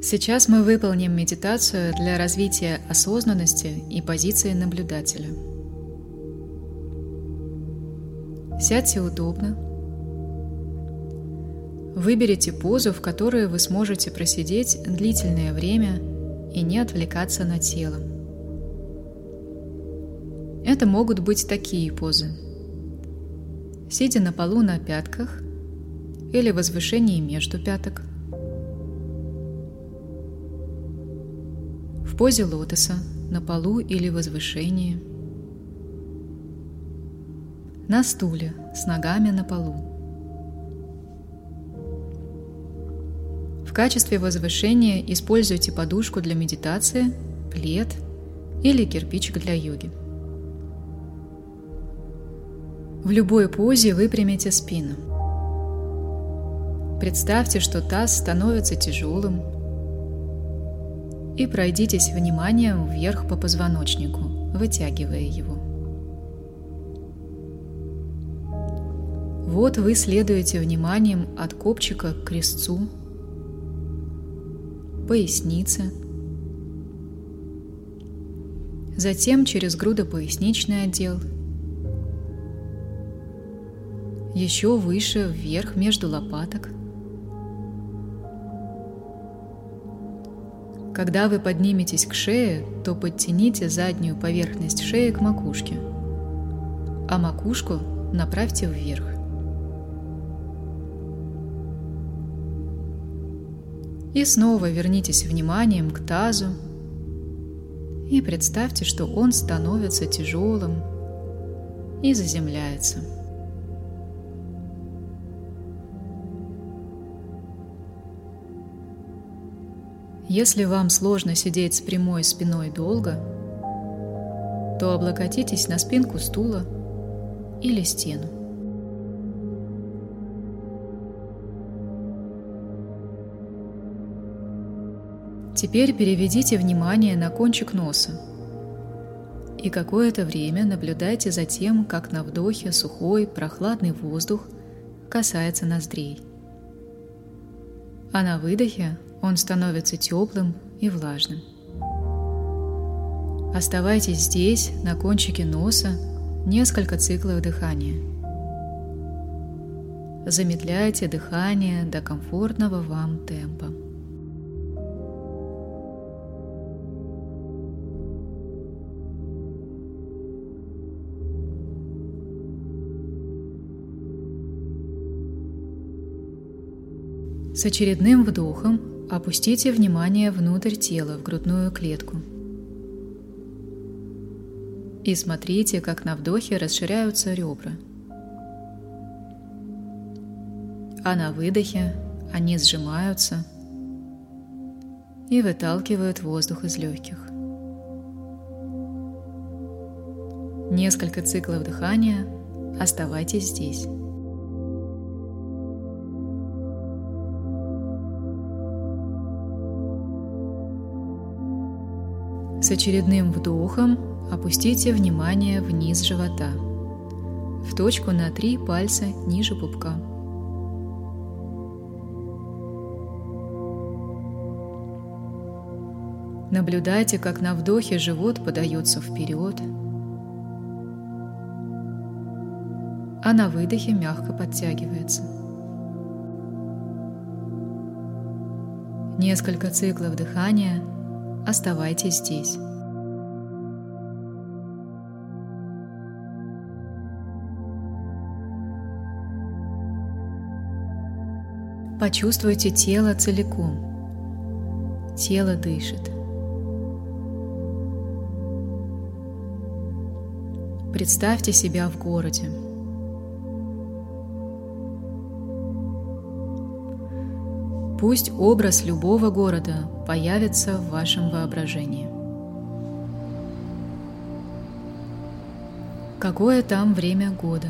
Сейчас мы выполним медитацию для развития осознанности и позиции наблюдателя. Сядьте удобно. Выберите позу, в которой вы сможете просидеть длительное время и не отвлекаться на тело. Это могут быть такие позы. Сидя на полу на пятках или возвышении между пяток. Позе лотоса на полу или возвышении. На стуле с ногами на полу. В качестве возвышения используйте подушку для медитации, плед или кирпичик для йоги. В любой позе выпрямите спину. Представьте, что таз становится тяжелым и пройдитесь вниманием вверх по позвоночнику, вытягивая его. Вот вы следуете вниманием от копчика к крестцу, пояснице, затем через грудопоясничный отдел – еще выше, вверх, между лопаток. Когда вы подниметесь к шее, то подтяните заднюю поверхность шеи к макушке, а макушку направьте вверх. И снова вернитесь вниманием к тазу и представьте, что он становится тяжелым и заземляется. Если вам сложно сидеть с прямой спиной долго, то облокотитесь на спинку стула или стену. Теперь переведите внимание на кончик носа и какое-то время наблюдайте за тем, как на вдохе сухой, прохладный воздух касается ноздрей. А на выдохе он становится теплым и влажным. Оставайтесь здесь, на кончике носа, несколько циклов дыхания. Замедляйте дыхание до комфортного вам темпа. С очередным вдохом Опустите внимание внутрь тела, в грудную клетку. И смотрите, как на вдохе расширяются ребра. А на выдохе они сжимаются и выталкивают воздух из легких. Несколько циклов дыхания. Оставайтесь здесь. С очередным вдохом опустите внимание вниз живота, в точку на три пальца ниже пупка. Наблюдайте, как на вдохе живот подается вперед, а на выдохе мягко подтягивается. Несколько циклов дыхания – Оставайтесь здесь. Почувствуйте тело целиком. Тело дышит. Представьте себя в городе. Пусть образ любого города появится в вашем воображении. Какое там время года?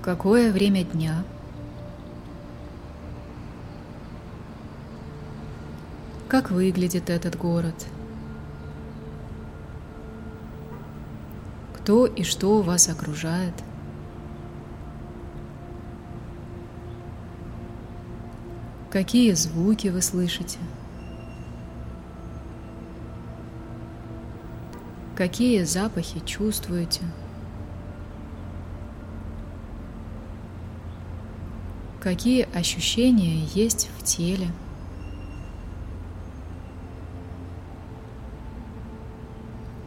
Какое время дня? Как выглядит этот город? Кто и что вас окружает – Какие звуки вы слышите? Какие запахи чувствуете? Какие ощущения есть в теле?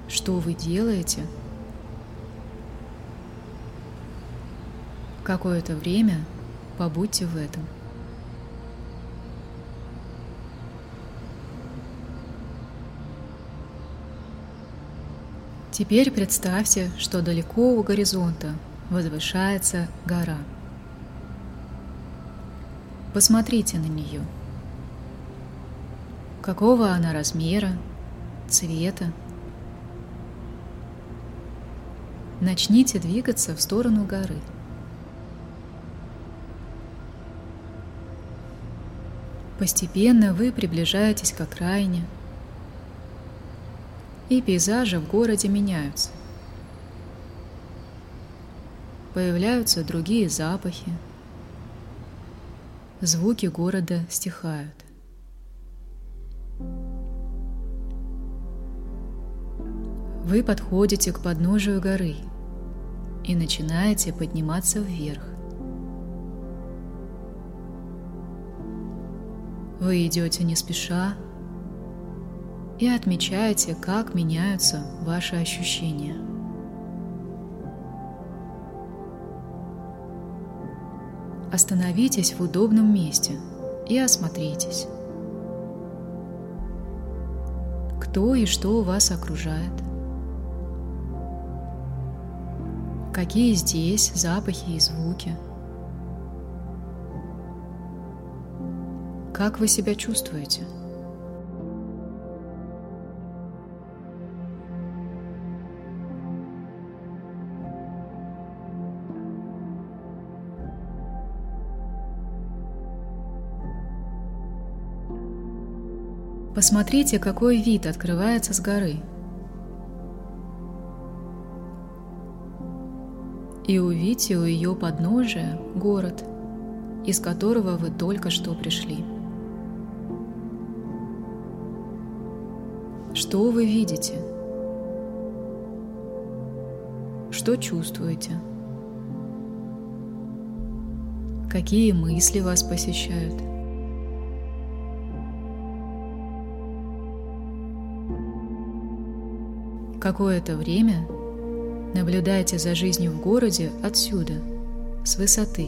Что вы делаете? Какое-то время побудьте в этом. Теперь представьте, что далеко у горизонта возвышается гора. Посмотрите на нее. Какого она размера, цвета? Начните двигаться в сторону горы. Постепенно вы приближаетесь к окраине – и пейзажи в городе меняются. Появляются другие запахи, звуки города стихают. Вы подходите к подножию горы и начинаете подниматься вверх. Вы идете не спеша, и отмечайте, как меняются ваши ощущения. Остановитесь в удобном месте и осмотритесь. Кто и что вас окружает? Какие здесь запахи и звуки? Как вы себя чувствуете? Посмотрите, какой вид открывается с горы. И увидите у ее подножия город, из которого вы только что пришли. Что вы видите? Что чувствуете? Какие мысли вас посещают? Какое-то время наблюдайте за жизнью в городе отсюда, с высоты,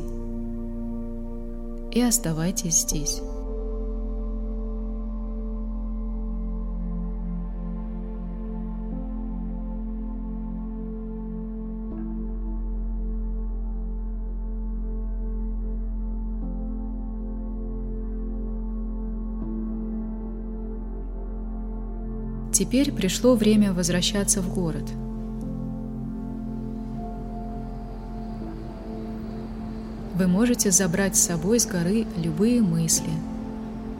и оставайтесь здесь. Теперь пришло время возвращаться в город. Вы можете забрать с собой с горы любые мысли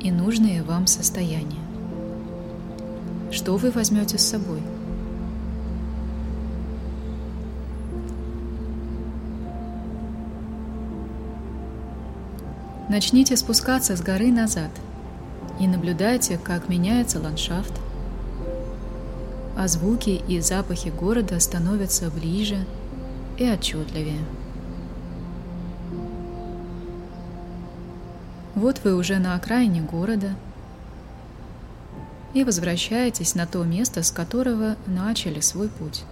и нужные вам состояния. Что вы возьмете с собой? Начните спускаться с горы назад и наблюдайте, как меняется ландшафт, а звуки и запахи города становятся ближе и отчетливее. Вот вы уже на окраине города и возвращаетесь на то место, с которого начали свой путь.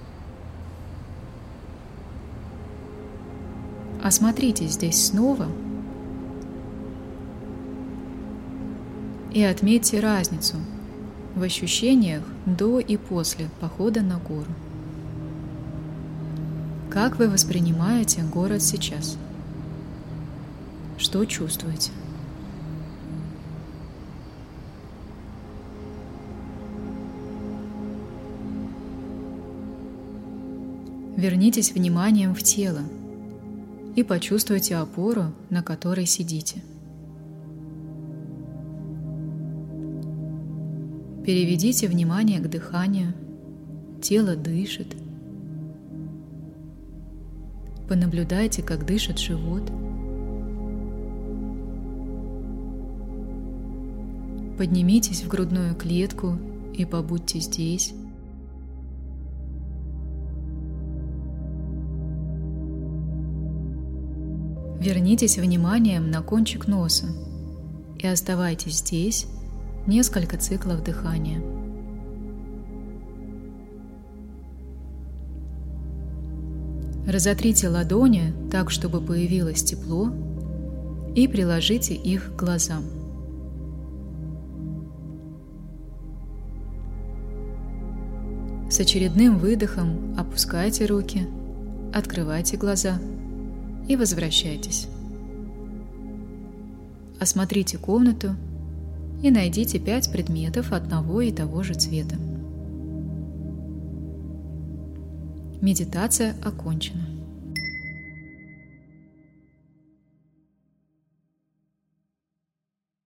Осмотрите здесь снова и отметьте разницу – в ощущениях до и после похода на гору. Как вы воспринимаете город сейчас? Что чувствуете? Вернитесь вниманием в тело и почувствуйте опору, на которой сидите – Переведите внимание к дыханию. Тело дышит. Понаблюдайте, как дышит живот. Поднимитесь в грудную клетку и побудьте здесь. Вернитесь вниманием на кончик носа и оставайтесь здесь несколько циклов дыхания. Разотрите ладони так, чтобы появилось тепло, и приложите их к глазам. С очередным выдохом опускайте руки, открывайте глаза – и возвращайтесь. Осмотрите комнату и найдите пять предметов одного и того же цвета. Медитация окончена.